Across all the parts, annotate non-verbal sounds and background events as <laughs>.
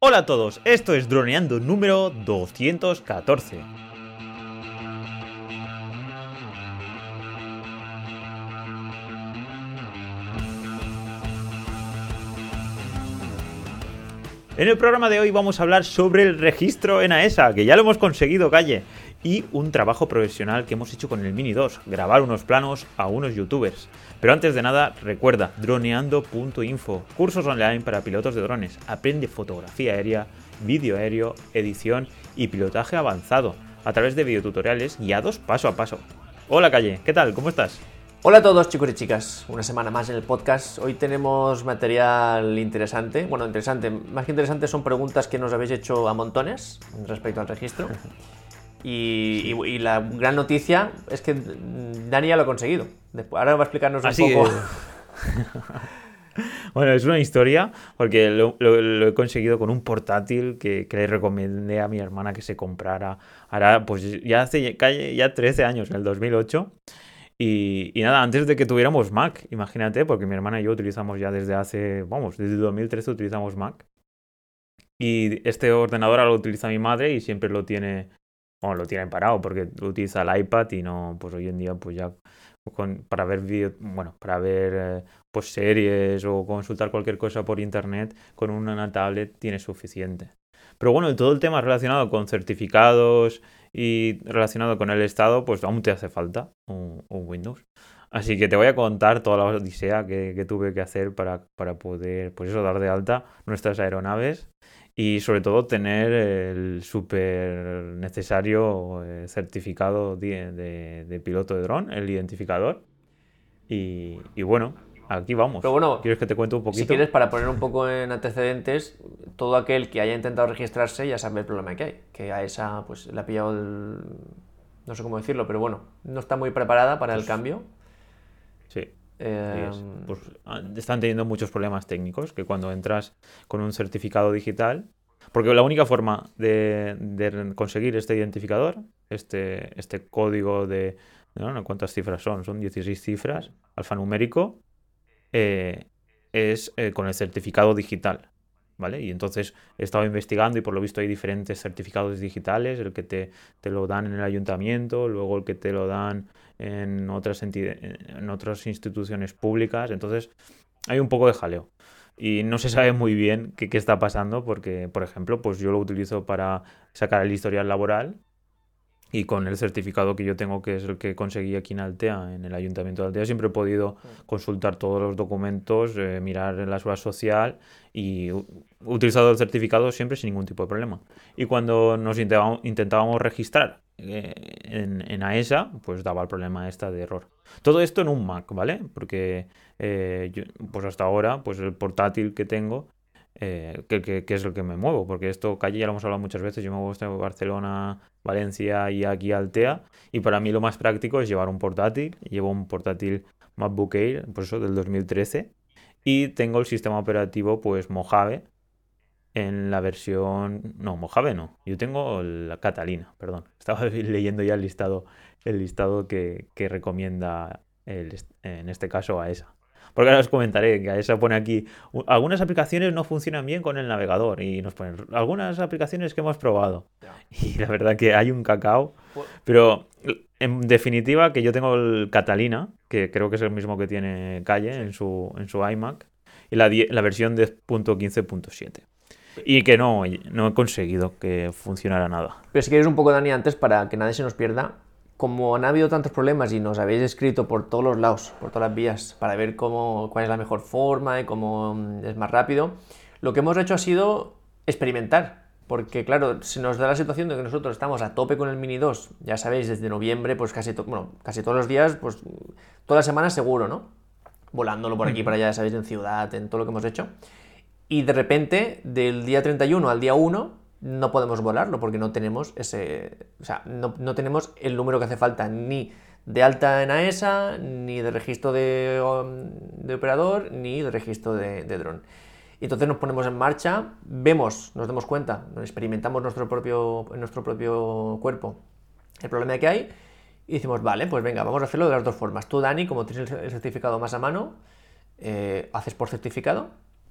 Hola a todos, esto es Droneando número 214. En el programa de hoy vamos a hablar sobre el registro en AESA, que ya lo hemos conseguido, calle, y un trabajo profesional que hemos hecho con el Mini 2, grabar unos planos a unos youtubers. Pero antes de nada, recuerda, droneando.info, cursos online para pilotos de drones, aprende fotografía aérea, vídeo aéreo, edición y pilotaje avanzado, a través de videotutoriales guiados paso a paso. Hola Calle, ¿qué tal? ¿Cómo estás? Hola a todos chicos y chicas, una semana más en el podcast. Hoy tenemos material interesante. Bueno, interesante, más que interesante son preguntas que nos habéis hecho a montones respecto al registro. <laughs> Y, y- y la gran noticia es que Dani ya lo ha conseguido. Después, ahora va a explicarnos un poco. <laughs> Bueno, es una historia porque lo, lo- lo he conseguido con un portátil que, que le recomendé a mi hermana que se comprara. Ahora, pues ya hace ya, ya 13 años, en el 2008. Y, y nada, antes de que tuviéramos Mac, imagínate, porque mi hermana y yo utilizamos ya desde hace, vamos, desde 2013 utilizamos Mac. Y este ordenador ahora lo utiliza mi madre y siempre lo tiene, bueno, lo tiene parado porque utiliza el iPad y no, pues hoy en día, pues ya con- para ver vídeo, bueno, para ver eh, pues series o consultar cualquier cosa por internet con una tablet tiene suficiente. Pero bueno, todo el tema relacionado con certificados y relacionado con el estado, pues aún te hace falta un, un Windows. Así que te voy a contar toda la odisea que, que tuve que hacer para, para poder, pues eso, dar de alta nuestras aeronaves y sobre todo tener el súper necesario eh, certificado de, de- de piloto de dron, el identificador. Y, y bueno, aquí vamos. Pero bueno, ¿Quieres que te cuente un poquito? Si quieres, para poner un poco en antecedentes, todo aquel que haya intentado registrarse ya sabe el problema que hay. Que a esa, pues, le ha pillado el... No sé cómo decirlo, pero bueno, no está muy preparada para el cambio. Eh, es. Pues, ah, están teniendo muchos problemas técnicos que cuando entras con un certificado digital, porque la única forma de, de conseguir este identificador, este, este código de, ¿no? ¿cuántas cifras son? Son 16 cifras, alfanumérico, eh, es eh, con el certificado digital. ¿Vale? Y entonces he estado investigando y por lo visto hay diferentes certificados digitales, el que te, te lo dan en el ayuntamiento, luego el que te lo dan en otras, en otras instituciones públicas. Entonces hay un poco de jaleo. Y no se sabe muy bien qué, qué está pasando porque, por ejemplo, pues yo lo utilizo para sacar el historial laboral y con el certificado que yo tengo, que es el que conseguí aquí en Altea, en el Ayuntamiento de Altea, siempre he podido consultar todos los documentos, eh, mirar en la seguridad social y he utilizado el certificado siempre sin ningún tipo de problema. Y cuando nos intentábamos, intentábamos registrar eh, en, en AESA, pues daba el problema esta de error. Todo esto en un Mac, ¿vale? Porque eh, yo, pues hasta ahora, pues el portátil que tengo, eh, que, es el que me muevo, porque esto, calle, ya lo hemos hablado muchas veces, yo me muevo desde Barcelona, Valencia y aquí a Altea, y para mí lo más práctico es llevar un portátil, llevo un portátil MacBook Air, pues eso, del 2013, y tengo el sistema operativo, pues Mojave, en la versión... No, Mojave no. Yo tengo la Catalina, perdón. <laughs> Estaba leyendo ya el listado, el listado que, que recomienda el en este caso AESA. Porque ahora os comentaré que AESA pone aquí "U- algunas aplicaciones no funcionan bien con el navegador y nos ponen algunas aplicaciones que hemos probado. <laughs> Y la verdad que hay un cacao. Pu- Pero en definitiva que yo tengo el Catalina, que creo que es el mismo que tiene Calle en su, en su iMac, y la, la versión de .15.7. Y que no, no he conseguido que funcionara nada. Pero si queréis un poco, Dani, antes, para que nadie se nos pierda, como han habido tantos problemas y nos habéis escrito por todos los lados, por todas las vías, para ver cómo, cuál es la mejor forma y cómo mm, es más rápido, lo que hemos hecho ha sido experimentar. Porque, claro, se nos da la situación de que nosotros estamos a tope con el Mini 2, ya sabéis, desde noviembre, pues casi, bueno, casi todos los días, pues todas las semanas seguro, ¿no? Volándolo por aquí por allá, ya sabéis, en ciudad, en todo lo que hemos hecho. Y de repente, del día 31 al día 1, no podemos volarlo porque no tenemos ese. O sea, no, no tenemos el número que hace falta ni de alta en AESA, ni de registro de, um, de operador, ni de registro de, de dron. Y entonces nos ponemos en marcha, vemos, nos damos cuenta, experimentamos nuestro propio, nuestro propio cuerpo el problema que hay y decimos, vale, pues venga, vamos a hacerlo de las dos formas. Tú, Dani, como tienes el certificado más a mano, eh, haces por certificado,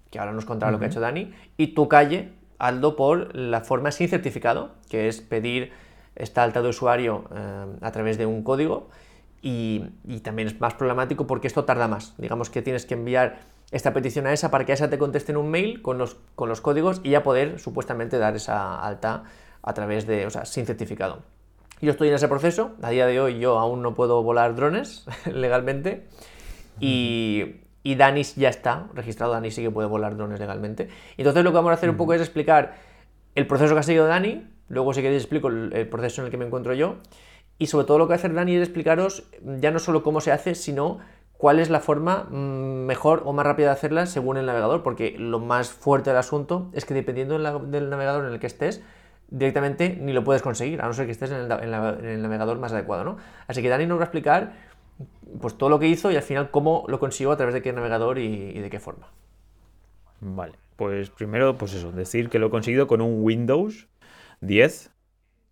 que ahora nos contará lo que ha hecho Dani, y tú, Calle, hazlo por la forma sin certificado, que es pedir esta alta de usuario eh, a través de un código y, también es más problemático porque esto tarda más. Digamos que tienes que enviar esta petición a esa para que esa te conteste en un mail con los, con los códigos y ya poder supuestamente dar esa alta a través de, o sea, sin certificado. Yo estoy en ese proceso, a día de hoy yo aún no puedo volar drones <laughs> legalmente y, y Dani ya está registrado, Dani sí que puede volar drones legalmente. Entonces lo que vamos a hacer un poco es explicar el proceso que ha seguido Dani, luego si queréis explico el, proceso en el que me encuentro yo, y sobre todo lo que va a hacer Dani es explicaros ya no solo cómo se hace, sino cuál es la forma mm, mejor o más rápida de hacerla según el navegador, porque lo más fuerte del asunto es que dependiendo del navegador en el que estés, directamente ni lo puedes conseguir, a no ser que estés en el, en el navegador más adecuado, ¿no? Así que Dani nos va a explicar pues todo lo que hizo y al final cómo lo consiguió a través de qué navegador y, de qué forma. Vale, pues primero, pues eso, decir que lo he conseguido con un Windows 10,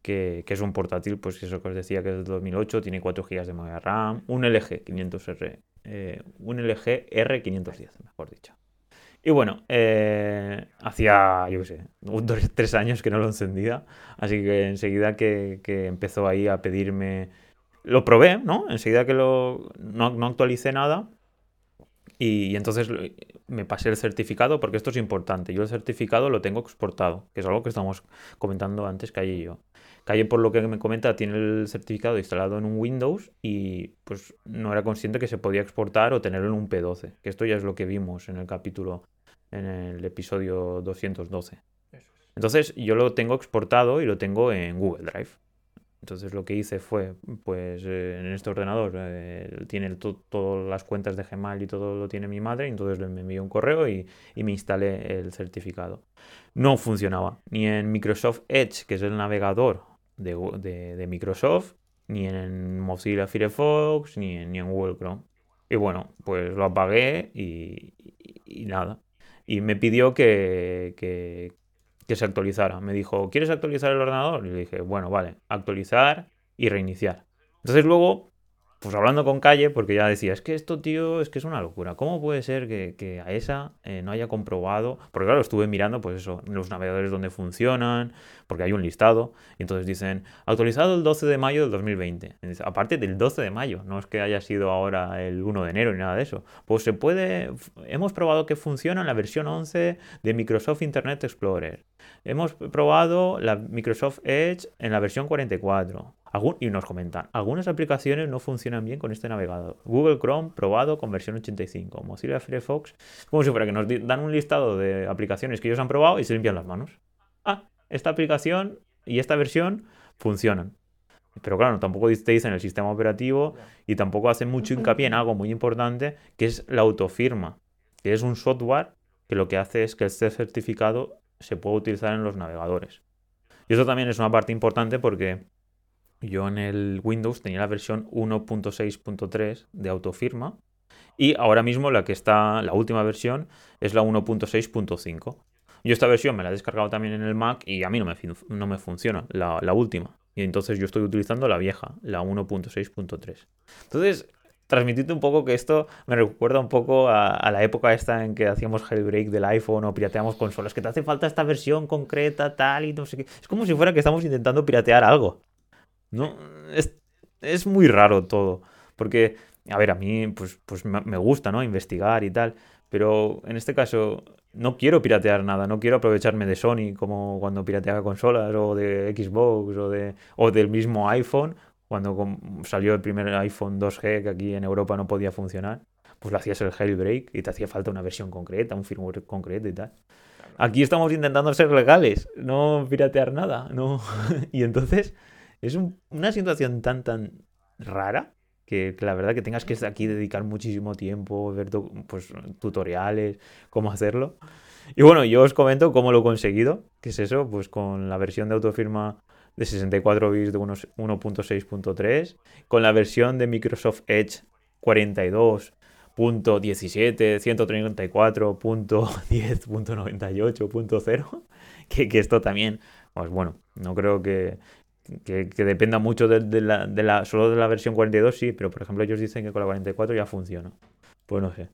que, es un portátil, pues eso que os decía que es de 2008, tiene 4 GB de memoria RAM, un LG 500R, eh, un LG R510, mejor dicho. Y bueno, eh, hacía, yo qué sé, dos, tres años que no lo encendía, así que enseguida que empezó ahí a pedirme lo probé, ¿no? Enseguida que lo, no, no actualicé nada. Y, entonces me pasé el certificado porque esto es importante. Yo el certificado lo tengo exportado, que es algo que estamos comentando antes, Calle y yo. Calle, por lo que me comenta, tiene el certificado instalado en un Windows y pues no era consciente que se podía exportar o tenerlo en un P12, que esto ya es lo que vimos en el capítulo, en el episodio 212. Entonces yo lo tengo exportado y lo tengo en Google Drive. Entonces lo que hice fue, pues eh, en este ordenador eh, tiene todas las cuentas de Gmail y todo lo tiene mi madre, entonces me envió un correo y, me instalé el certificado. No funcionaba ni en Microsoft Edge, que es el navegador de, Microsoft, ni en Mozilla Firefox, ni en, ni en Google Chrome. Y bueno, pues lo apagué y, nada. Y me pidió que, que se actualizara. Me dijo, ¿quieres actualizar el ordenador? Y le dije, bueno, vale, actualizar y reiniciar. Entonces luego pues hablando con Calle, porque ya decía, es que esto, tío, es que es una locura. ¿Cómo puede ser que, a esa eh, no haya comprobado? Porque claro, estuve mirando, pues eso, los navegadores donde funcionan, porque hay un listado, y entonces dicen, actualizado el 12 de mayo del 2020. Aparte del 12 de mayo, no es que haya sido ahora el 1 de enero ni nada de eso. Pues se puede, hemos probado que funciona en la versión 11 de Microsoft Internet Explorer. Hemos probado la Microsoft Edge en la versión 44 y nos comentan, algunas aplicaciones no funcionan bien con este navegador. Google Chrome probado con versión 85. Mozilla Firefox, como si fuera que nos dan un listado de aplicaciones que ellos han probado y se limpian las manos. Ah, esta aplicación y esta versión funcionan. Pero claro, tampoco te dicen el sistema operativo y tampoco hacen mucho hincapié en algo muy importante que es la autofirma, que es un software que lo que hace es que este certificado se puede utilizar en los navegadores. Y eso también es una parte importante porque yo en el Windows tenía la versión 1.6.3 de autofirma y ahora mismo la que está, la última versión es la 1.6.5. Yo esta versión me la he descargado también en el Mac y a mí no me, no me funciona, la, la última. Y entonces yo estoy utilizando la vieja, la 1.6.3. Entonces, transmitirte un poco que esto me recuerda un poco a, la época esta en que hacíamos jailbreak del iPhone o pirateamos consolas, que te hace falta esta versión concreta, tal y no sé qué. Es como si fuera que estamos intentando piratear algo. No, es, muy raro todo. Porque, a ver, a mí pues, pues me gusta, ¿no? Investigar y tal. Pero en este caso no quiero piratear nada, no quiero aprovecharme de Sony como cuando pirateaba consolas o de Xbox o, de, o del mismo iPhone, cuando salió el primer iPhone 2G que aquí en Europa no podía funcionar, pues lo hacías el jailbreak y te hacía falta una versión concreta, un firmware concreto y tal. Aquí estamos intentando ser legales, no piratear nada, no. <laughs> y entonces es una situación tan, tan rara que, la verdad que tengas que aquí dedicar muchísimo tiempo, ver pues, tutoriales, cómo hacerlo. Y bueno, yo os comento cómo lo he conseguido, que es eso, pues con la versión de autofirma de 64 bits de 1.6.3, con la versión de Microsoft Edge 42.17, 134.10.98.0, <laughs> que, que esto también, pues bueno, no creo que, que, dependa mucho de, la, solo de la versión 42, sí, pero por ejemplo ellos dicen que con la 44 ya funciona. Pues no sé.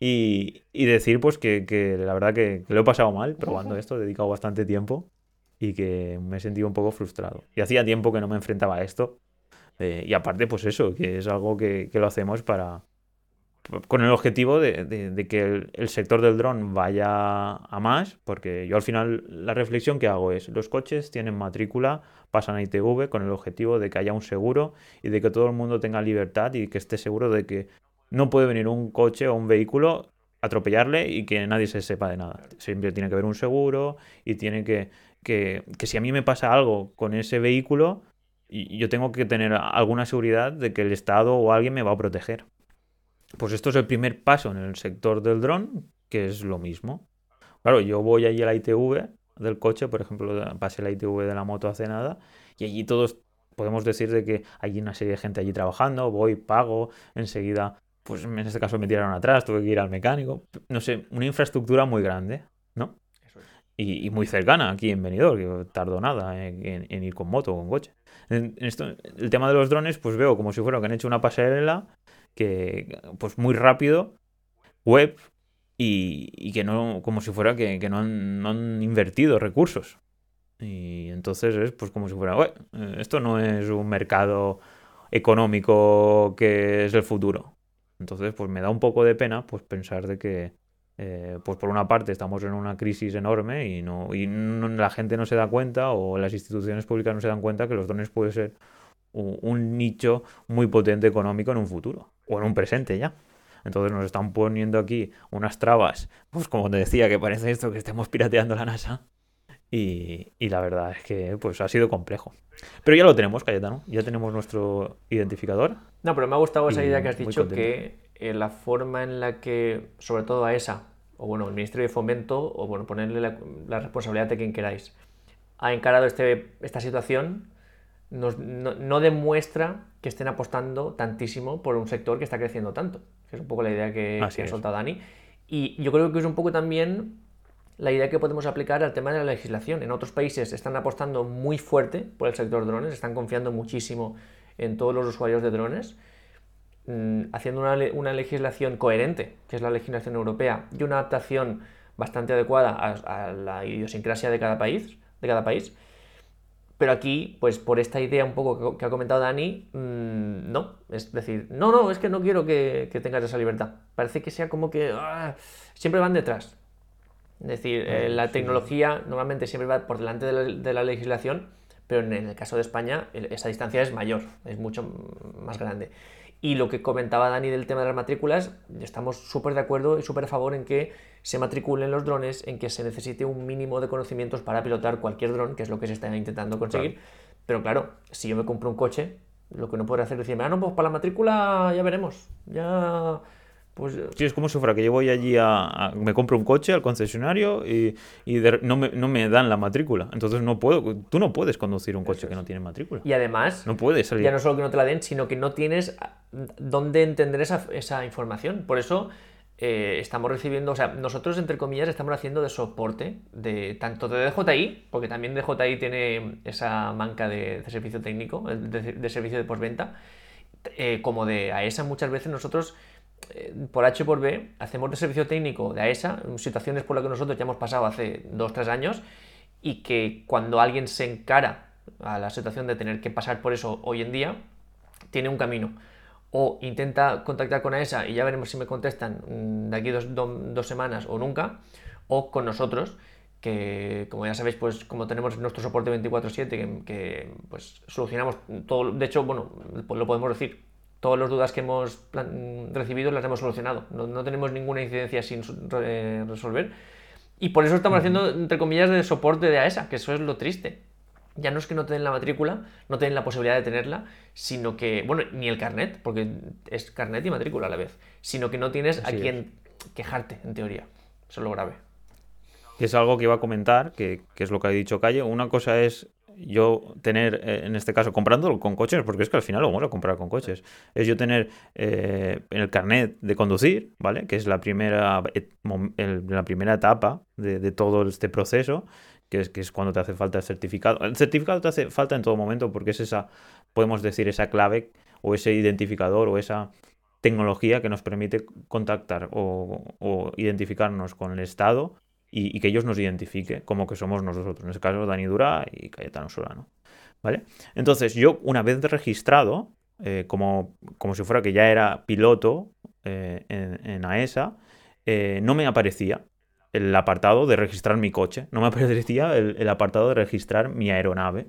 Y, decir pues que, la verdad que, lo he pasado mal probando esto, he dedicado bastante tiempo y que me he sentido un poco frustrado. Y hacía tiempo que no me enfrentaba a esto. Eh, y aparte, pues eso, que es algo que, lo hacemos para, con el objetivo de, que el, sector del dron vaya a más, porque yo al final la reflexión que hago es, los coches tienen matrícula, pasan a ITV con el objetivo de que haya un seguro y de que todo el mundo tenga libertad y que esté seguro de que no puede venir un coche o un vehículo atropellarle y que nadie se sepa de nada. Siempre tiene que haber un seguro y tiene que, que, si a mí me pasa algo con ese vehículo, yo tengo que tener alguna seguridad de que el Estado o alguien me va a proteger. Pues esto es el primer paso en el sector del dron, que es lo mismo. Claro, yo voy allí a la ITV del coche, por ejemplo, pasé la ITV de la moto hace nada, y allí todos podemos decir de que hay una serie de gente allí trabajando, voy, pago, enseguida, pues en este caso me tiraron atrás, tuve que ir al mecánico, no sé, una infraestructura muy grande, ¿no? Y, muy cercana aquí en Benidorm, que tardó nada en, ir con moto o con coche. En, esto, el tema de los drones, pues veo como si fuera que han hecho una pasarela que pues muy rápido, web, y, que no, como si fuera que, no, han, invertido recursos. Y entonces es pues como si fuera, eh, esto no es un mercado económico que es el futuro. Entonces, pues me da un poco de pena pues pensar de que, eh, pues por una parte estamos en una crisis enorme y no y la gente no se da cuenta o las instituciones públicas no se dan cuenta que los dones pueden ser un, nicho muy potente económico en un futuro o en un presente ya. Entonces nos están poniendo aquí unas trabas, pues como te decía, que parece esto que estemos pirateando la NASA. Y, la verdad es que pues ha sido complejo. Pero ya lo tenemos, Cayetano. Ya tenemos nuestro identificador. No, pero me ha gustado esa idea que has dicho que eh, la forma en la que, sobre todo a esa, o bueno, el Ministerio de Fomento, o bueno, ponerle la, la responsabilidad de quien queráis, ha encarado este, esta situación no, demuestra que estén apostando tantísimo por un sector que está creciendo tanto. Que es un poco la idea que, ha soltado Dani. Y yo creo que es un poco también la idea que podemos aplicar al tema de la legislación. En otros países están apostando muy fuerte por el sector drones, están confiando muchísimo en todos los usuarios de drones, haciendo una, legislación coherente, que es la legislación europea, y una adaptación bastante adecuada a, a la idiosincrasia de cada país. De cada país pero aquí, pues por esta idea un poco que, ha comentado Dani, mm, no. Es decir, no, no, es que no quiero que, tengas esa libertad. Parece que sea como que ah, siempre van detrás. Es decir, eh, la tecnología normalmente siempre va por delante de la, legislación, pero en el caso de España esa distancia es mayor, es mucho más grande. Y lo que comentaba Dani del tema de las matrículas, estamos súper de acuerdo y súper a favor en que se matriculen los drones, en que se necesite un mínimo de conocimientos para pilotar cualquier dron, que es lo que se está intentando conseguir. Pero claro, si yo me compro un coche, lo que no podré hacer es decirme, ah, no, pues para la matrícula ya veremos. Ya pues, sí, es como si fuera que yo voy allí a, me compro un coche al concesionario y, no, me, dan la matrícula. Entonces no puedo, tú no puedes conducir un coche que no tiene matrícula. Y además, no puedes salir. Ya no solo que no te la den, sino que no tienes dónde entender esa, esa información. Por eso eh, estamos recibiendo, o sea, nosotros entre comillas estamos haciendo de soporte de tanto de DJI, porque también DJI tiene esa manca de, servicio técnico, de, servicio de postventa, eh, como de AESA muchas veces nosotros eh, por H por B, hacemos de servicio técnico de AESA, situaciones por las que nosotros ya hemos pasado hace 2-3 años, y que cuando alguien se encara a la situación de tener que pasar por eso hoy en día, tiene un camino. O intenta contactar con AESA y ya veremos si me contestan mm, de aquí dos, dos semanas o nunca, o con nosotros, que como ya sabéis, pues como tenemos nuestro soporte 24/7, que, pues solucionamos todo, de hecho, bueno, lo podemos decir, todas las dudas que hemos recibido las hemos solucionado. No, tenemos ninguna incidencia sin resolver. Y por eso estamos haciendo, entre comillas, de soporte de AESA, que eso es lo triste. Ya no es que no te den la matrícula, no te den la posibilidad de tenerla, sino que, bueno, ni el carnet, porque es carnet y matrícula a la vez, sino que no tienes a quien quejarte, en teoría. Eso es lo grave. Que es algo que iba a comentar, que, que es lo que ha dicho Calle. Una cosa es yo tener, eh, en este caso, comprándolo con coches, porque es que al final lo vamos a comprar con coches, es yo tener eh, el carnet de conducir, ¿vale? Que es la primera, la primera etapa de, todo este proceso, que es, que es cuando te hace falta el certificado. El certificado te hace falta en todo momento porque es esa, podemos decir, esa clave o ese identificador o esa tecnología que nos permite contactar o, identificarnos con el Estado y, que ellos nos identifique como que somos nosotros. En este caso, Dani Dura y Cayetano Solano. ¿Vale? Entonces, yo una vez registrado, eh, como, como, si fuera que ya era piloto eh, en, AESA, e eh, no me aparecía el apartado de registrar mi coche, no me <laughs> aparecía el apartado de registrar mi aeronave.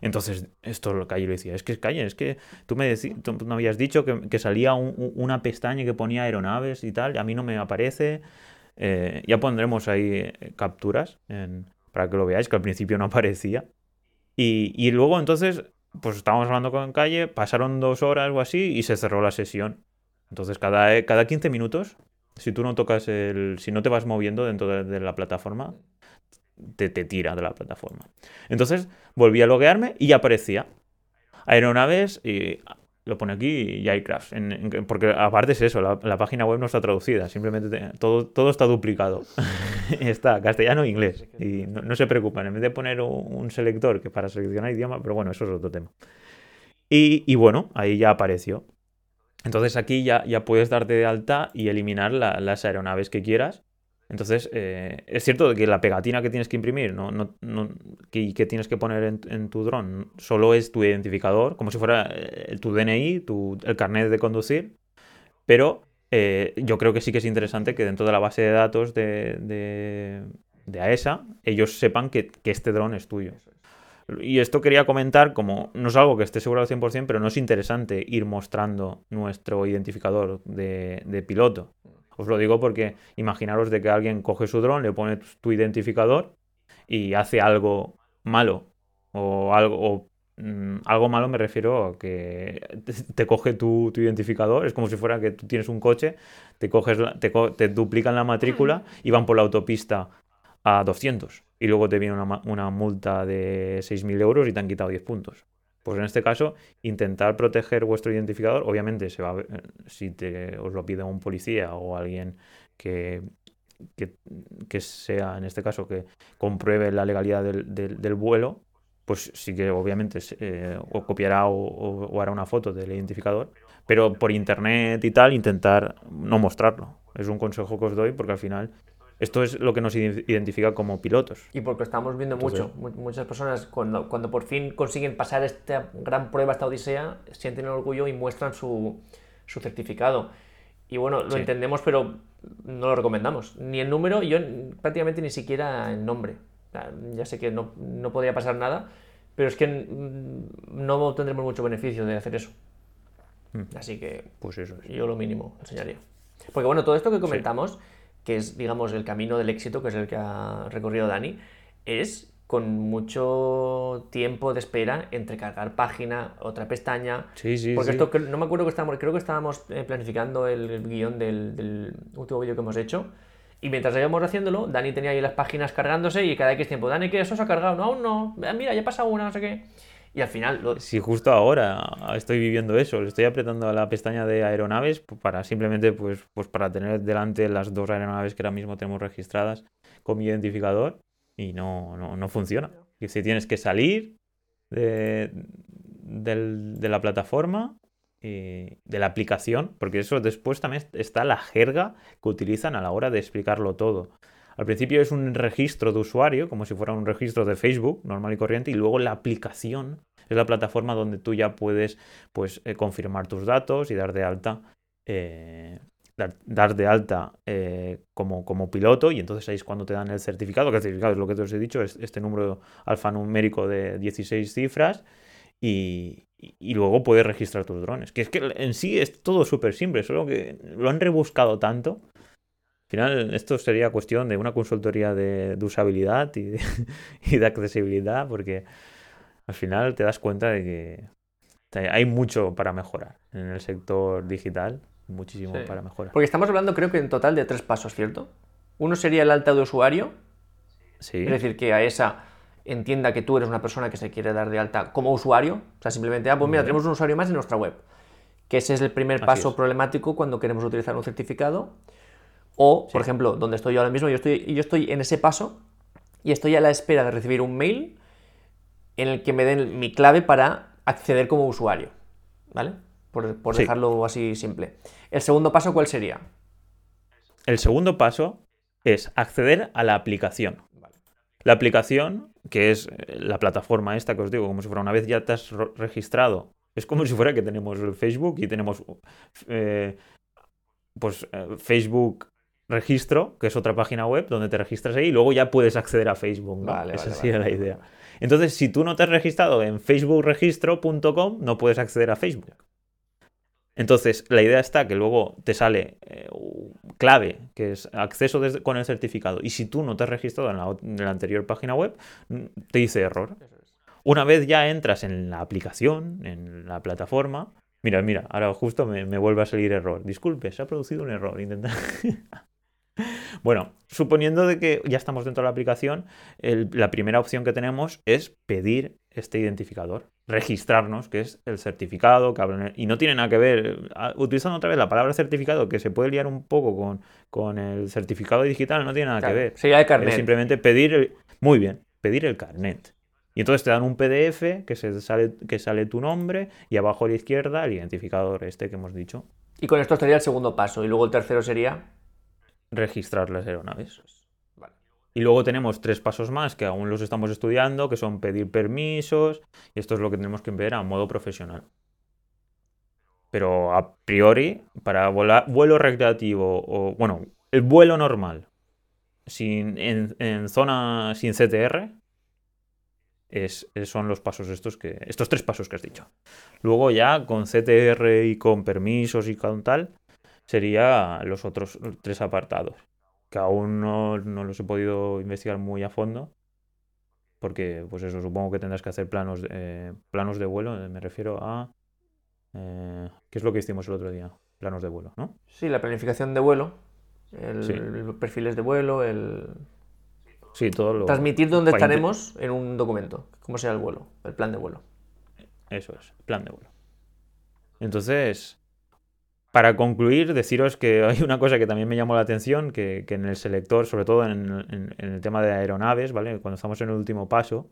Entonces, esto es lo Calle le decía, es que Calle, es que tú me, tú habías dicho que, salía una pestaña que ponía aeronaves y tal, a mí no me aparece. Eh, ya pondremos ahí eh, capturas para que lo veáis, que al principio no <laughs> aparecía. Y, luego entonces, pues estábamos hablando con Calle, pasaron dos horas o así y se cerró la sesión. Entonces, cada, eh, cada 15 minutos, si tú no tocas el. si no te vas moviendo dentro de la plataforma, te, tira de la plataforma. Entonces volví a loguearme y aparecía aeronaves y lo pone aquí y hay crash. porque aparte es eso, la, página web no está traducida, simplemente todo, todo está duplicado. <laughs> está castellano e inglés. Y no, se preocupen, en vez de poner un, selector que para seleccionar idioma, pero bueno, eso es otro tema. Y, bueno, ahí ya apareció. Entonces aquí ya, ya puedes darte de alta y eliminar las aeronaves que quieras entonces, eh, es cierto que la pegatina que tienes que imprimir, no, no, que, tienes que poner en, tu dron, solo es tu identificador, como si fuera eh, tu DNI, tu, el carnet de conducir, pero eh, yo creo que sí que es interesante que dentro de la base de datos de, de, AESA, e ellos sepan que, este dron es tuyo. Y esto quería comentar, como no es algo que esté seguro al 100%, pero no es interesante ir mostrando nuestro identificador de, de piloto. Os lo digo porque imaginaros de que alguien coge su dron, le pone tu identificador y hace algo malo. O algo, mm, algo malo me refiero a que te, coge tu, identificador. Es como si fuera que tú tienes un coche, te, coges te, duplican la matrícula y van por la autopista a 200. Y luego te viene una, una multa de 6.000 euros y te han quitado 10 puntos. Pues en este caso, intentar proteger vuestro identificador, obviamente se va si os lo pide un policía o alguien que, que, sea, en este caso, que compruebe la legalidad del, vuelo, pues sí que obviamente eh, copiará o, hará una foto del identificador, pero por internet y tal, intentar no mostrarlo. Es un consejo que os doy porque al final esto es lo que nos identifica como pilotos. Y porque estamos viendo mucho, muchas personas cuando, cuando por fin consiguen pasar esta gran prueba, esta odisea, sienten el orgullo y muestran su, su certificado. Y bueno, lo entendemos, pero no lo recomendamos. Ni el número, yo prácticamente ni siquiera el nombre. Ya sé que no, no podría pasar nada, pero es que no tendremos mucho beneficio de hacer eso. Hmm. Así que pues eso yo lo mínimo enseñaría. Porque bueno, todo esto que comentamos que es, digamos, el camino del éxito, que es el que ha recorrido Dani, es con mucho tiempo de espera entre cargar página, otra pestaña. Sí, sí, Porque esto no me acuerdo que estábamos, creo que estábamos eh, planificando el, guion del, último vídeo que hemos hecho. Y mientras íbamos haciéndolo, Dani tenía ahí las páginas cargándose y cada X tiempo, Dani, ¿qué? ¿Eso se ha cargado? No, aún no. Mira, ya ha pasado una, no sé qué. Y al final... Lo... Sí, justo ahora estoy viviendo eso. Le estoy apretando a la pestaña de aeronaves para simplemente, pues, pues para tener delante las dos aeronaves que ahora mismo tenemos registradas con mi identificador y no, no, funciona. Y si tienes que salir de, de la plataforma de la aplicación, porque eso después también está la jerga que utilizan a la hora de explicarlo todo. Al principio es un registro de usuario, como si fuera un registro de Facebook normal y corriente, y luego la aplicación es la plataforma donde tú ya puedes pues, eh, confirmar tus datos y dar de alta. Eh, dar, de alta eh, como, como, piloto y entonces ahí es cuando te dan el certificado, que el certificado es lo que te os he dicho, es este número alfanumérico de 16 cifras y, y, luego puedes registrar tus drones. Que es que en sí es todo súper simple, solo que lo han rebuscado tanto al final, esto sería cuestión de una consultoría de, usabilidad <laughs> y de, accesibilidad, porque al final te das cuenta de que hay mucho para mejorar en el sector digital, muchísimo para mejorar. Porque estamos hablando, creo que en total de tres pasos, ¿cierto? Uno sería el alta de usuario, sí. es decir, que a esa entienda que tú eres una persona que se quiere dar de alta como usuario, o sea, simplemente, ah, pues mira, tenemos un usuario más en nuestra web, que ese es el primer paso problemático cuando queremos utilizar un certificado. O, por ejemplo, donde estoy yo ahora mismo, yo estoy, yo estoy en ese paso y estoy a la espera de recibir un mail en el que me den mi clave para acceder como usuario. ¿Vale? por, por Sí. dejarlo así simple. ¿El segundo paso cuál sería? El segundo paso es acceder a la aplicación. Vale. La aplicación, que es eh, la plataforma esta que os digo, como si fuera una vez ya te has registrado, es como si fuera que tenemos Facebook y tenemos eh, pues eh, Facebook registro, que es otra página web donde te registras ahí y luego ya puedes acceder a Facebook. ¿no? Vale, Esa vale, sería la idea. Entonces, si tú no te has registrado en facebookregistro.com, no puedes acceder a Facebook. Entonces, la idea está que luego te sale eh, clave, que es acceso desde- con el certificado. Y si tú no te has registrado en la, ot- en la anterior página web, te dice error. Una vez ya entras en la aplicación, en la plataforma, mira, mira, ahora justo me, me vuelve a salir error. Disculpe, se ha producido un error. Intenta... <laughs> bueno, suponiendo de que ya estamos dentro de la aplicación, el- la primera opción que tenemos es pedir este identificador, registrarnos, que es el certificado, que hablan- y no tiene nada que ver, utilizando otra vez la palabra certificado, que se puede liar un poco con, con el certificado digital, no tiene nada Claro, que ver. Sería el Es carnet. simplemente pedir el... Muy bien, pedir el carnet. Y entonces te dan un PDF que, se sale, que sale tu nombre y abajo a la izquierda el identificador este que hemos dicho. Y con esto estaría el segundo paso. Y luego el tercero sería. Registrar las aeronaves. Y luego tenemos tres pasos más que aún los estamos estudiando, que son pedir permisos, y esto es lo que tenemos que ver a modo profesional. Pero a priori, para volar, vuelo recreativo o, bueno, el vuelo normal, sin, en, zona sin CTR, es, es- son los pasos estos que, estos tres pasos que has dicho. Luego ya con CTR y con permisos y con tal, sería los otros tres apartados que aún no, no los he podido investigar muy a fondo. Porque, pues eso, supongo que tendrás que hacer planos, de- eh, planos de vuelo. eh, Me refiero a. eh, ¿Qué es lo que hicimos el otro día? Planos de vuelo, ¿no? Sí, la planificación de vuelo. El, Sí. el perfiles de vuelo, el. Sí, todo lo. Transmitir dónde estaremos en un documento. ¿Cómo será el vuelo? El plan de vuelo. Eso es, plan de vuelo. Entonces, para concluir, deciros que <laughs> hay una cosa que también me llamó la atención, que, en el selector, sobre todo en, el tema de aeronaves, ¿vale? Cuando estamos en el último paso,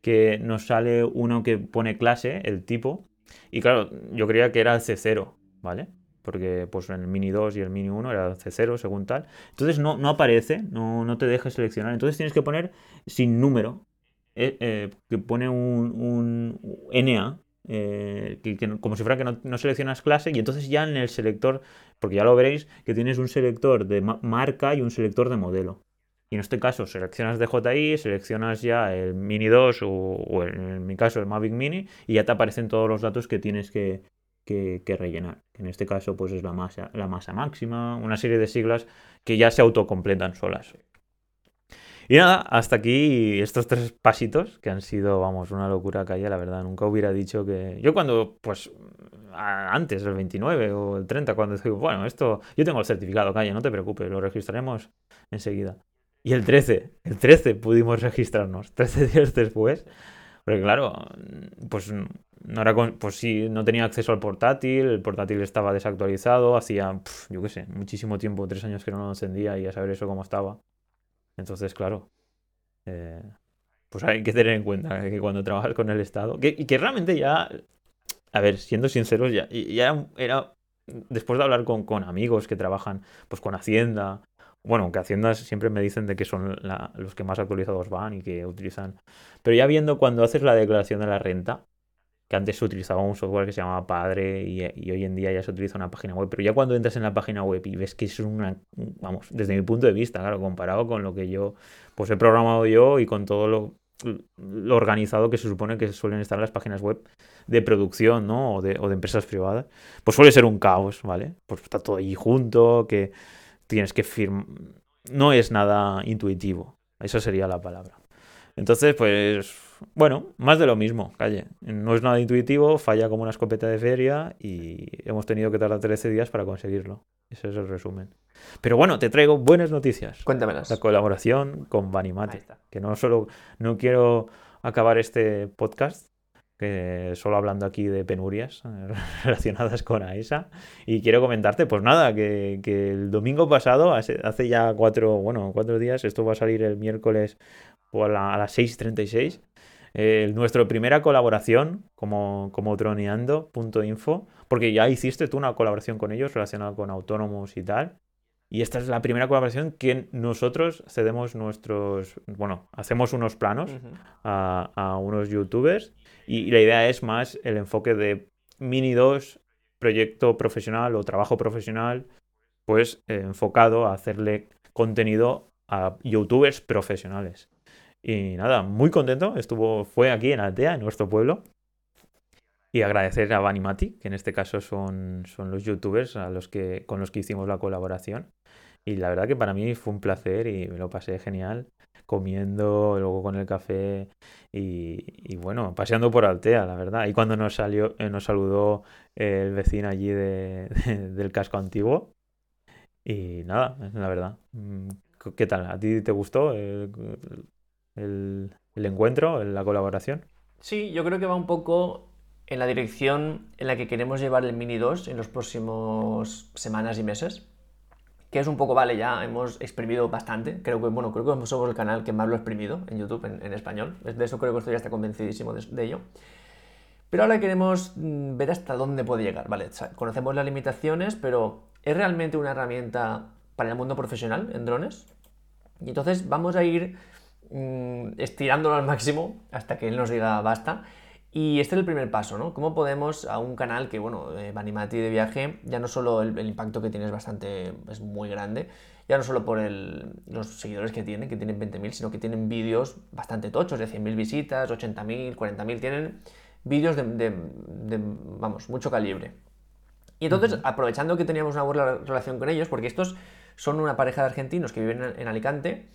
que nos sale uno que pone clase, el tipo, y claro, yo creía que era el C0, ¿vale? Porque pues en el Mini 2 y el Mini 1 era el C0 según tal. Entonces no, no aparece, no, no te deja seleccionar. Entonces tienes que poner sin número, eh, eh, que pone un, un NA, eh, que, como si fuera que no, seleccionas clase y entonces ya en el selector, porque ya lo veréis, que tienes un selector de ma- marca y un selector de modelo. Y en este caso seleccionas DJI, seleccionas ya el Mini 2 o, en mi caso el Mavic Mini y ya te aparecen todos los datos que tienes que, que- que rellenar. En este caso pues es la masa, la masa máxima, una serie de siglas que ya se autocompletan solas. Y nada, hasta aquí estos tres pasitos que han sido, vamos, una locura calle, la verdad. Nunca hubiera dicho que. Yo cuando, pues, antes, el 29 o el 30, cuando digo, bueno, esto. Yo tengo el certificado, calle, no te preocupes, lo registraremos enseguida. Y el 13, el 13 pudimos registrarnos, 13 <laughs> días después. Porque claro, pues no era con- pues sí, no tenía acceso al portátil, el portátil estaba desactualizado, hacía, yo qué sé, muchísimo tiempo, tres años que no lo encendía y a saber eso cómo estaba. Entonces, claro, eh, pues hay que tener en cuenta que cuando trabajas con el Estado, que, y que realmente ya, a ver, siendo sinceros, ya, ya era, después de hablar con, con amigos que trabajan pues con Hacienda, bueno, que Hacienda siempre me dicen de que son los que más actualizados van y que utilizan, pero ya viendo cuando haces la declaración de la renta, antes se utilizaba un software que se llamaba Padre y, hoy en día ya se utiliza una página web, pero ya cuando entras en la página web y ves que es una, vamos, desde mi punto de vista, claro, comparado con lo que yo, pues he programado yo y con todo lo, organizado que se supone que suelen estar las páginas web de producción, ¿no? O de, o de empresas privadas, pues suele ser un caos, ¿vale? Pues está todo allí junto, que tienes que firmar, no es nada intuitivo, esa sería la palabra. Entonces, pues, bueno, más de lo mismo, calle. No es nada intuitivo, falla como una escopeta de feria y hemos tenido que tardar 13 días para conseguirlo. Ese es el resumen. Pero bueno, te traigo buenas noticias. Cuéntamelas. La colaboración con Vanimate. Que no solo, no quiero acabar este podcast que solo hablando aquí de penurias <laughs> relacionadas con AESA. Y quiero comentarte, pues nada, que, que el domingo pasado, hace, hace ya cuatro, bueno, cuatro días, esto va a salir el miércoles o a, la- a las 6.36, eh, nuestra primera colaboración como, como droneando.info, porque ya hiciste tú una colaboración con ellos relacionada con autónomos y tal. Y esta es la primera colaboración que nosotros cedemos nuestros, bueno, hacemos unos planos a, unos youtubers y, la idea es más el enfoque de Mini 2, proyecto profesional o trabajo profesional, pues eh, enfocado a hacerle contenido a youtubers profesionales. Y nada, muy contento, estuvo, fue aquí en Altea, en nuestro pueblo. Y agradecer a Vanimati, que en este caso son, son los youtubers a los que, con los que hicimos la colaboración. Y la verdad que para mí fue un placer y me lo pasé genial comiendo, luego con el café y, bueno, paseando por Altea, la verdad. Y cuando nos salió, eh, nos saludó el vecino allí <laughs> de, del casco antiguo. Y nada, la verdad. Mm, ¿Qué tal? ¿A ti te gustó el, el, encuentro, la colaboración? Sí, yo creo que va un poco en la dirección en la que queremos llevar el Mini 2 en los próximos semanas y meses que es un poco, vale, ya hemos exprimido bastante. Creo que, bueno, creo que somos el canal que más lo ha exprimido en YouTube en, español. De eso creo que estoy ya está convencidísimo de, ello. Pero ahora queremos mm, ver hasta dónde puede llegar, ¿vale? conocemos las limitaciones, pero ¿es realmente una herramienta para el mundo profesional en drones? Y entonces vamos a ir mm, estirándolo al máximo hasta que él nos diga basta y este es el primer paso, ¿no? ¿Cómo podemos a un canal que, bueno, eh, Vanimati de viaje, ya no solo el, impacto que tiene es bastante, es muy grande, ya no solo por los seguidores que tiene, que tienen 20.000, sino que tienen vídeos bastante tochos, de 100.000 visitas, 80.000, 40.000, tienen vídeos de, vamos, mucho calibre. Y entonces, aprovechando que teníamos una buena relación con ellos, porque estos son una pareja de argentinos que viven en Alicante,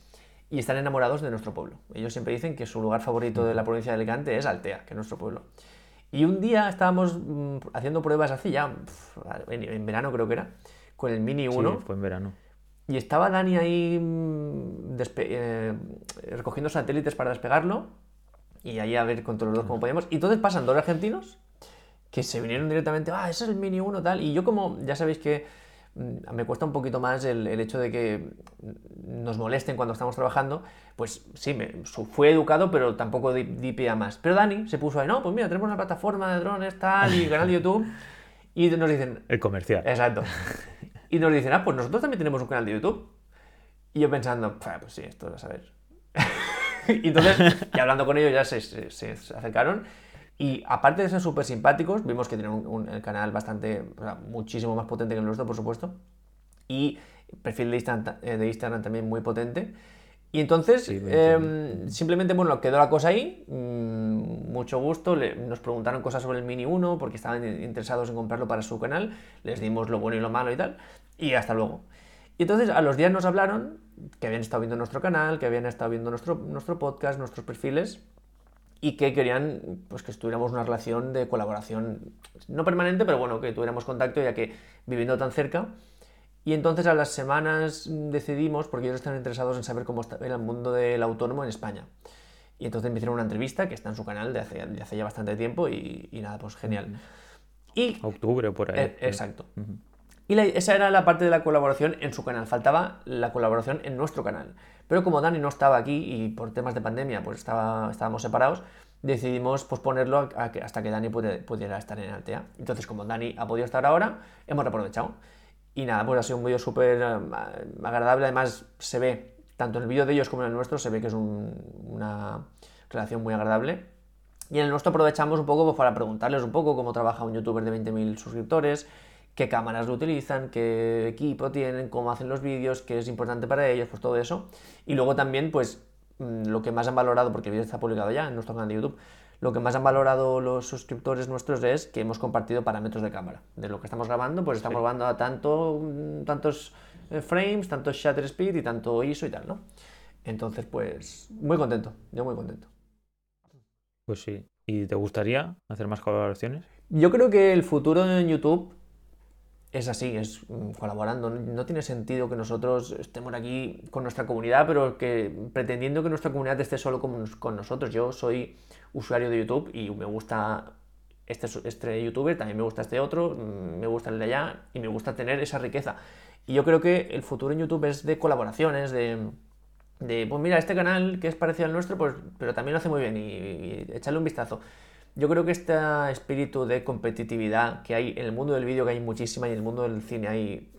y están enamorados de nuestro pueblo. Ellos siempre dicen que su lugar favorito de la provincia de Alicante es Altea, que es nuestro pueblo. Y un día estábamos mm, haciendo pruebas así ya, en, verano creo que era, con el Mini 1. Sí, fue en verano. Y estaba Dani ahí mm, eh, recogiendo satélites para despegarlo y ahí a ver con todos los dos cómo podíamos. Y entonces pasan dos argentinos que se vinieron directamente, ah, ese es el Mini 1 tal. Y yo como, ya sabéis que me cuesta un poquito más el, hecho de que nos molesten cuando estamos trabajando, pues sí, me, fue educado, pero tampoco di, di a más. Pero Dani se puso ahí, no, pues mira, tenemos una plataforma de drones, tal, y canal de YouTube, y nos dicen... <laughs> El comercial. Exacto. <laughs> Y nos dicen, ah, pues nosotros también tenemos un canal de YouTube. Y yo pensando, pues sí, esto lo a saber. <laughs> y entonces, y hablando con ellos ya se, se acercaron y aparte de ser súper simpáticos, vimos que tienen un, canal bastante, muchísimo más potente que el nuestro, por supuesto. Y perfil de Instagram, eh, de Instagram también muy potente. Y entonces, em, simplemente, bueno, quedó la cosa ahí. Mm, mucho gusto. nos preguntaron cosas sobre el Mini 1 porque estaban interesados en comprarlo para su canal. Les dimos lo bueno y lo malo y tal. Y hasta luego. Y entonces, a los días nos hablaron que habían estado viendo nuestro canal, que habían estado viendo nuestro, nuestro podcast, nuestros perfiles y que querían pues, que estuviéramos una relación de colaboración, no permanente, pero bueno, que tuviéramos contacto ya que viviendo tan cerca. Y entonces a las semanas decidimos, porque ellos están interesados en saber cómo está el mundo del autónomo en España. Y entonces me hicieron una entrevista que está en su canal de hace, de hace ya bastante tiempo y, nada, pues genial. Y, Octubre por ahí. Eh, exacto. Y esa era la parte de la colaboración en su canal. Faltaba la colaboración en nuestro canal. Pero como Dani no estaba aquí y por temas de pandemia pues estábamos separados, decidimos posponerlo hasta que Dani pudiera estar en Altea. Entonces, como Dani ha podido estar ahora, hemos aprovechado. Y nada, pues ha sido un vídeo súper eh, agradable. Además, se ve, tanto en el vídeo de ellos como en el nuestro, se ve que es una relación muy agradable. Y en el nuestro aprovechamos un poco pues, para preguntarles un poco cómo trabaja un youtuber de 20.000 suscriptores, qué cámaras lo utilizan, qué equipo tienen, cómo hacen los vídeos, qué es importante para ellos, pues todo eso. Y luego también, pues, mm, lo que más han valorado, porque el vídeo está publicado ya en nuestro canal de YouTube, lo que más han valorado los suscriptores nuestros es que hemos compartido parámetros de cámara. De lo que estamos grabando, pues estamos grabando a tanto, mm, tantos eh, frames, tantos shutter speed y tanto ISO y tal, ¿no? Entonces, pues, muy contento, yo muy contento. Pues sí. ¿Y te gustaría hacer más colaboraciones? Yo creo que el futuro en YouTube es así, es mm, colaborando. No tiene sentido que nosotros estemos aquí con nuestra comunidad, pero que pretendiendo que nuestra comunidad esté solo con, nosotros. Yo soy usuario de YouTube y me gusta este, este youtuber, también me gusta este otro, mm, me gusta el de allá y me gusta tener esa riqueza. Y yo creo que el futuro en YouTube es de colaboraciones, de, de, pues mira, este canal que es parecido al nuestro, pues, pero también lo hace muy bien y, y echarle un vistazo. Yo creo que este espíritu de competitividad que hay en el mundo del vídeo, que hay muchísima, y en el mundo del cine hay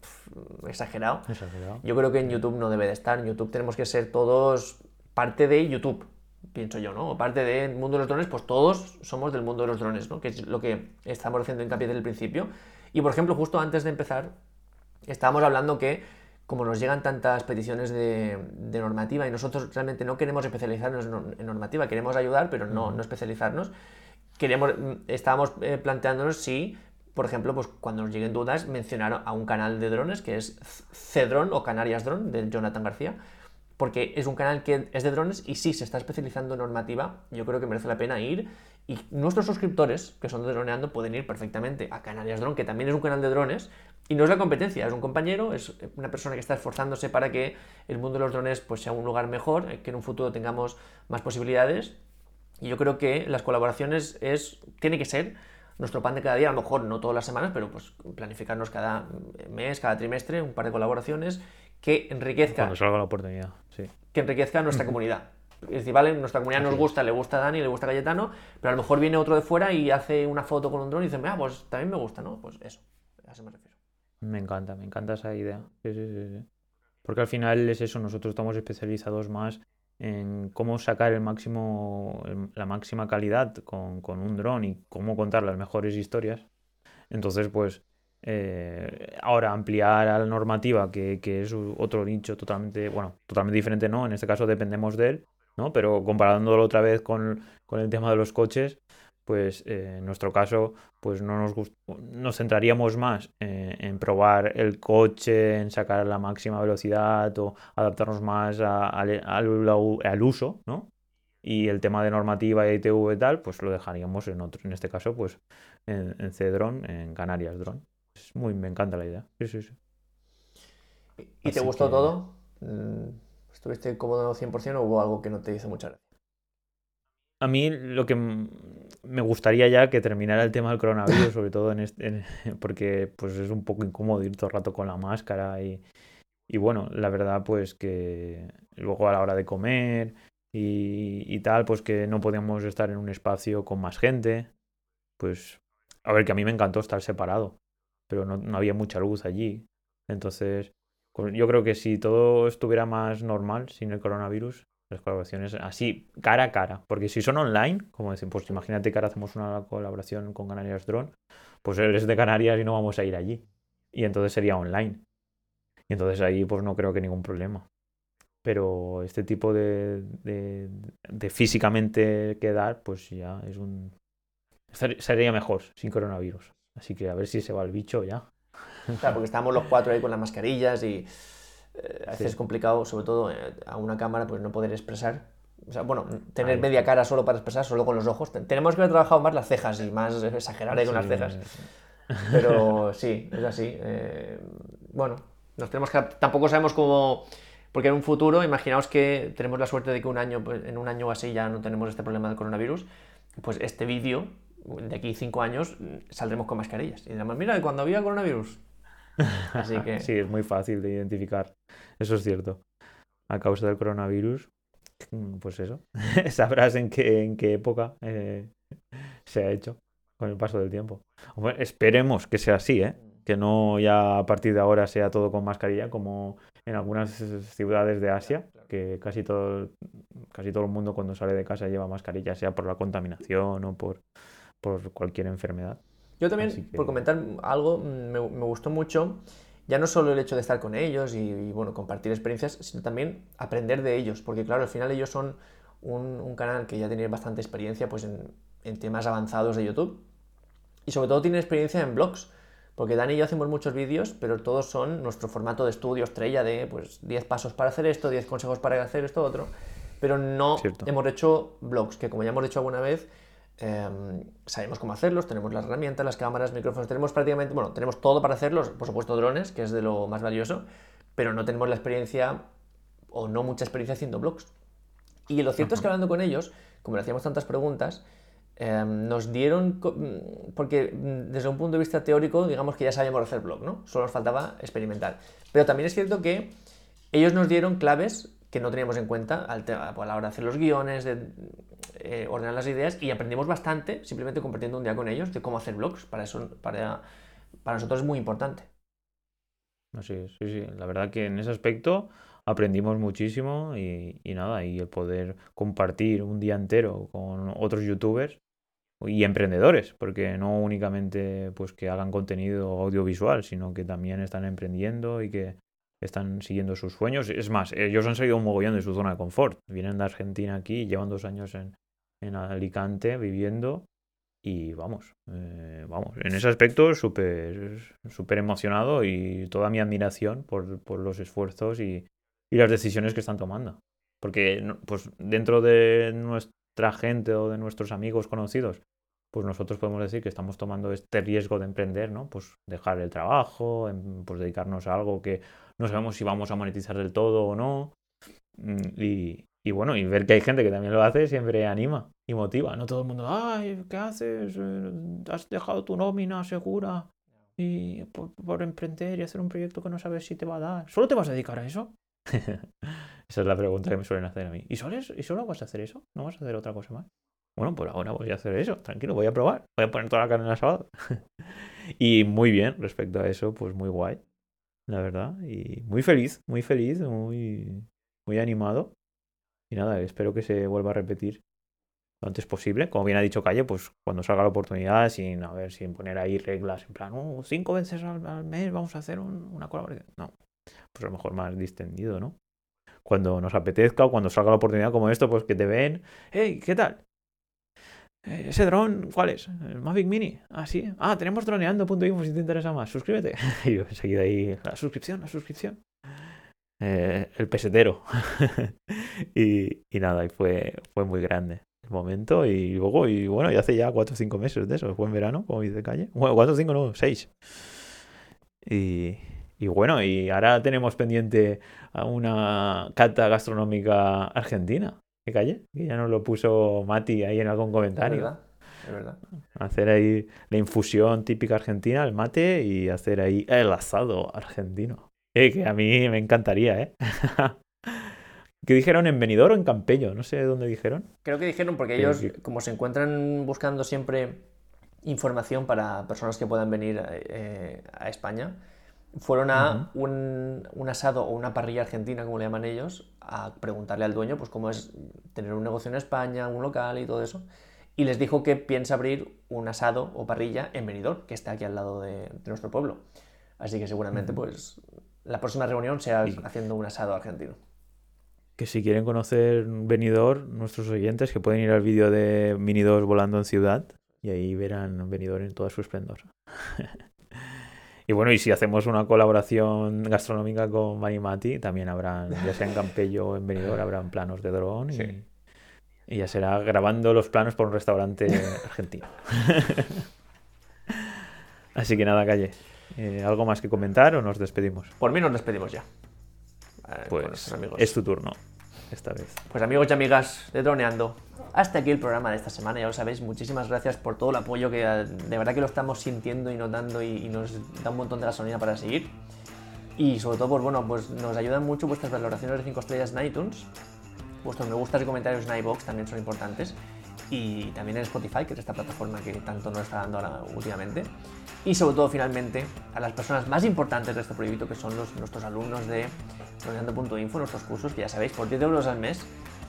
exagerado, Exagerado. yo creo que en YouTube no debe de estar. En YouTube tenemos que ser todos parte de YouTube, pienso yo, ¿no? O parte del mundo de los drones, pues todos somos del mundo de los drones, ¿no? Que es lo que estamos haciendo hincapié desde el principio. Y por ejemplo, justo antes de empezar, estábamos hablando que como nos llegan tantas peticiones de, de normativa y nosotros realmente no queremos especializarnos en normativa, queremos ayudar, pero no, no especializarnos, queremos, mm, estábamos eh, planteándonos si, por ejemplo, pues cuando nos lleguen dudas, mencionar a un canal de drones que es Cedron o Canarias Drone de Jonathan García, porque es un canal que es de drones y sí se está especializando en normativa, yo creo que merece la pena ir. Y nuestros suscriptores, que son Droneando, pueden ir perfectamente a Canarias Drone, que también es un canal de drones, y no es la competencia, es un compañero, es una persona que está esforzándose para que el mundo de los drones pues, sea un lugar mejor, que en un futuro tengamos más posibilidades. Y yo creo que las colaboraciones es, tiene que ser nuestro pan de cada día, a lo mejor no todas las semanas, pero pues planificarnos cada mes, cada trimestre, un par de colaboraciones que enriquezca, Cuando salga la oportunidad, sí. que enriquezca nuestra comunidad. Es decir, vale, nuestra comunidad nos gusta, le gusta a Dani, le gusta a Cayetano, pero a lo mejor viene otro de fuera y hace una foto con un dron y dice, ah, pues también me gusta, ¿no? Pues eso, a eso me refiero. Me encanta, me encanta esa idea. Sí, sí, sí, sí. Porque al final es eso, nosotros estamos especializados más en cómo sacar el máximo, la máxima calidad con, un dron y cómo contar las mejores historias. Entonces, pues, eh, ahora ampliar a la normativa, que, es otro nicho totalmente, bueno, totalmente diferente, ¿no? En este caso dependemos de él, ¿no? Pero comparándolo otra vez con el tema de los coches, pues eh, en nuestro caso, pues no nos nos centraríamos más eh, en probar el coche, en sacar la máxima velocidad o adaptarnos más a- al, al- al uso, ¿no? Y el tema de normativa y ITV y tal, pues lo dejaríamos en otro, en este caso, pues en, en C-Drone, en Canarias Drone. Es muy, me encanta la idea. Sí, sí, sí. ¿Y te gustó que- todo? Mm, ¿Estuviste cómodo 100% o hubo algo que no te hizo mucha gracia? A mí lo que me gustaría ya que terminara el tema del coronavirus, <laughs> sobre todo en este, porque pues es un poco incómodo ir todo el rato con la máscara y, y bueno, la verdad pues que luego a la hora de comer y, y tal, pues que no podíamos estar en un espacio con más gente, pues a ver que a mí me encantó estar separado, pero no, no había mucha luz allí. Entonces, con- yo creo que si todo estuviera más normal sin el coronavirus, las colaboraciones así, cara a cara. Porque si son online, como dicen, pues imagínate que ahora hacemos una colaboración con Canarias Drone, pues él es de Canarias y no vamos a ir allí. Y entonces sería online. Y entonces ahí pues no creo que ningún problema. Pero este tipo de, de, de físicamente quedar, pues ya es un... ser- Sería mejor sin coronavirus. Así que a ver si se va el bicho ya. Claro, porque estábamos los cuatro ahí con las mascarillas y a veces Sí. es complicado, sobre todo eh, a una cámara, pues no poder expresar. O sea, bueno, tener Ahí. media cara solo para expresar, solo con los ojos. Ten- Tenemos que haber trabajado más las cejas y más <laughs> exagerar ahí con las Sí, cejas. <laughs> Pero sí, es así. eh, bueno, nos tenemos que. Tampoco sabemos cómo. Porque en un futuro, imaginaos que tenemos la suerte de que un año, pues, en un año así ya no tenemos este problema del coronavirus. Pues este vídeo, de aquí cinco años, saldremos con mascarillas. Y diremos, mira, cuando había coronavirus. Así <laughs> que. Sí, es muy fácil de identificar. Eso es cierto. A causa del coronavirus, mm, pues eso. <laughs> Sabrás en qué, en qué época eh, se ha hecho con el paso del tiempo. Esperemos que sea así, ¿eh? Que no ya a partir de ahora sea todo con mascarilla, como en algunas ciudades de Asia, que casi todo, casi todo el mundo cuando sale de casa lleva mascarilla, sea por la contaminación o por, por cualquier enfermedad. Yo también, que- por comentar algo, me, me gustó mucho, ya no solo el hecho de estar con ellos y, y, bueno, compartir experiencias, sino también aprender de ellos, porque claro, al final ellos son un, un canal que ya tiene bastante experiencia pues, en, en temas avanzados de YouTube y sobre todo tiene experiencia en blogs, porque Dani y yo hacemos muchos vídeos, pero todos son nuestro formato de estudio estrella de pues 10 pasos para hacer esto, 10 consejos para hacer esto, otro, pero no Cierto. hemos hecho blogs, que como ya hemos hecho alguna vez, eh, sabemos cómo hacerlos, tenemos las herramientas, las cámaras, micrófonos, tenemos prácticamente, bueno, tenemos todo para hacerlos, por supuesto drones, que es de lo más valioso, pero no tenemos la experiencia o no mucha experiencia haciendo blogs. Y lo cierto es que hablando con ellos, como le hacíamos tantas preguntas, eh, nos dieron, mm, porque mm, desde un punto de vista teórico, digamos que ya sabíamos hacer blog, ¿no? Solo nos faltaba experimentar. Pero también es cierto que ellos nos dieron claves que no teníamos en cuenta al a la hora de hacer los guiones, de eh, ordenar las ideas y aprendimos bastante simplemente compartiendo un día con ellos de cómo hacer blogs. Para eso, para, para nosotros es muy importante. Así sí, sí. La verdad que en ese aspecto aprendimos muchísimo y, y nada, y el poder compartir un día entero con otros youtubers y emprendedores, porque no únicamente pues que hagan contenido audiovisual, sino que también están emprendiendo y que están siguiendo sus sueños. Es más, ellos han salido un mogollón de su zona de confort. Vienen de Argentina aquí, llevan dos años en, en Alicante viviendo y vamos, eh, vamos, en ese aspecto súper súper emocionado y toda mi admiración por, por los esfuerzos y, y las decisiones que están tomando. Porque pues dentro de nuestra gente o de nuestros amigos conocidos, pues nosotros podemos decir que estamos tomando este riesgo de emprender, ¿no? Pues dejar el trabajo, em, pues dedicarnos a algo que no sabemos si vamos a monetizar del todo o no. Mm, Y, bueno, y ver que hay gente que también lo hace siempre anima y motiva. No todo el mundo, ay, ¿qué haces? Eh, Has dejado tu nómina segura y por, emprender y hacer un proyecto que no sabes si te va a dar. ¿Solo te vas a dedicar a eso? <laughs> Esa es la pregunta que me suelen hacer a mí. ¿Y ¿Y solo vas a hacer eso? ¿No vas a hacer otra cosa más? Bueno, pues ahora voy a hacer eso. Tranquilo, voy a probar. Voy a poner toda la carne en asado. <laughs> y muy bien respecto a eso, pues muy guay, la verdad. Y muy feliz, muy feliz, muy, muy animado. Y nada, espero que se vuelva a repetir lo antes posible. Como bien ha dicho Calle, pues cuando salga la oportunidad, sin a ver, sin poner ahí reglas en plan, "Oh, cinco veces al, al mes vamos a hacer un- una colaboración. No, pues a lo mejor más distendido, ¿no? Cuando nos apetezca o cuando salga la oportunidad como esto, pues que te ven, hey, ¿qué tal? "Eh, ¿Ese dron cuál es? ¿El Mavic Mini? Ah, sí. Ah, tenemos droneando.info si te interesa más. Suscríbete. Y <laughs> yo enseguida ahí, la suscripción, la suscripción. Eh, el pesetero. <laughs> y, y nada, y fue, fue muy grande el momento. Y luego, y bueno, y hace ya cuatro o cinco meses de eso. Fue en verano, como dice Calle. Bueno, cuatro o cinco, no, seis. Y, y bueno, y ahora tenemos pendiente una cata gastronómica argentina. ¿Qué calle? Que ya nos lo puso Mati ahí en algún Es comentario. verdad, es verdad. Hacer ahí la infusión típica argentina, el mate, y hacer ahí el asado argentino. Eh, que a mí me encantaría, ¿eh? <laughs> ¿Qué dijeron en Benidorm o en Campello? No sé dónde dijeron. Creo que dijeron porque ellos, que- como se encuentran buscando siempre información para personas que puedan venir eh, a España, fueron a un, un asado o una parrilla argentina, como le llaman ellos, a preguntarle al dueño pues cómo es tener un negocio en España, un local y todo eso. Y les dijo que piensa abrir un asado o parrilla en Benidorm, que está aquí al lado de, de nuestro pueblo. Así que seguramente pues la próxima reunión sea haciendo un asado argentino. Que si quieren conocer Benidorm, nuestros oyentes, que pueden ir al vídeo de Mini 2 volando en ciudad y ahí verán Benidorm en toda su esplendor. <laughs> y bueno, y si hacemos una colaboración gastronómica con Mani Mati, también habrán, ya sea en Campello o en Benidorm, <laughs> habrán planos de dron y, Sí. y ya será grabando los planos por un restaurante argentino. <laughs> Así que nada, calle. Eh, ¿Algo más que comentar o nos despedimos? Por mí nos despedimos ya. Eh, Pues amigos. es tu turno esta vez. Pues amigos y amigas de Droneando, hasta aquí el programa de esta semana, ya lo sabéis, muchísimas gracias por todo el apoyo que de verdad que lo estamos sintiendo y notando y, y nos da un montón de gasolina para seguir. Y sobre todo, pues bueno, pues nos ayudan mucho vuestras valoraciones de 5 estrellas en iTunes, vuestros me gustas y comentarios en iBox también son importantes. Y también en Spotify, que es esta plataforma que tanto nos está dando ahora últimamente. Y sobre todo, finalmente, a las personas más importantes de este proyecto, que son los, nuestros alumnos de droneando.info, nuestros cursos, que ya sabéis, por 10 euros al mes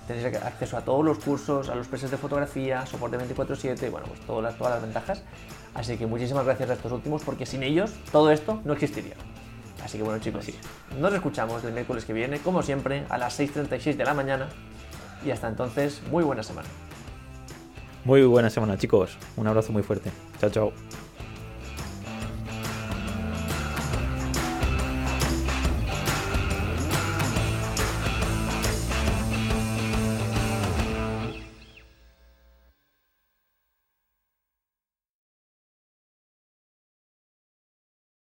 tenéis acceso a todos los cursos, a los precios de fotografía, soporte 24/7, bueno, pues todas las, todas las ventajas. Así que muchísimas gracias a estos últimos, porque sin ellos todo esto no existiría. Así que bueno chicos, nos escuchamos el miércoles que viene, como siempre, a las 6.36 de la mañana. Y hasta entonces, muy buena semana. Muy buena semana, chicos. Un abrazo muy fuerte. Chao, chao.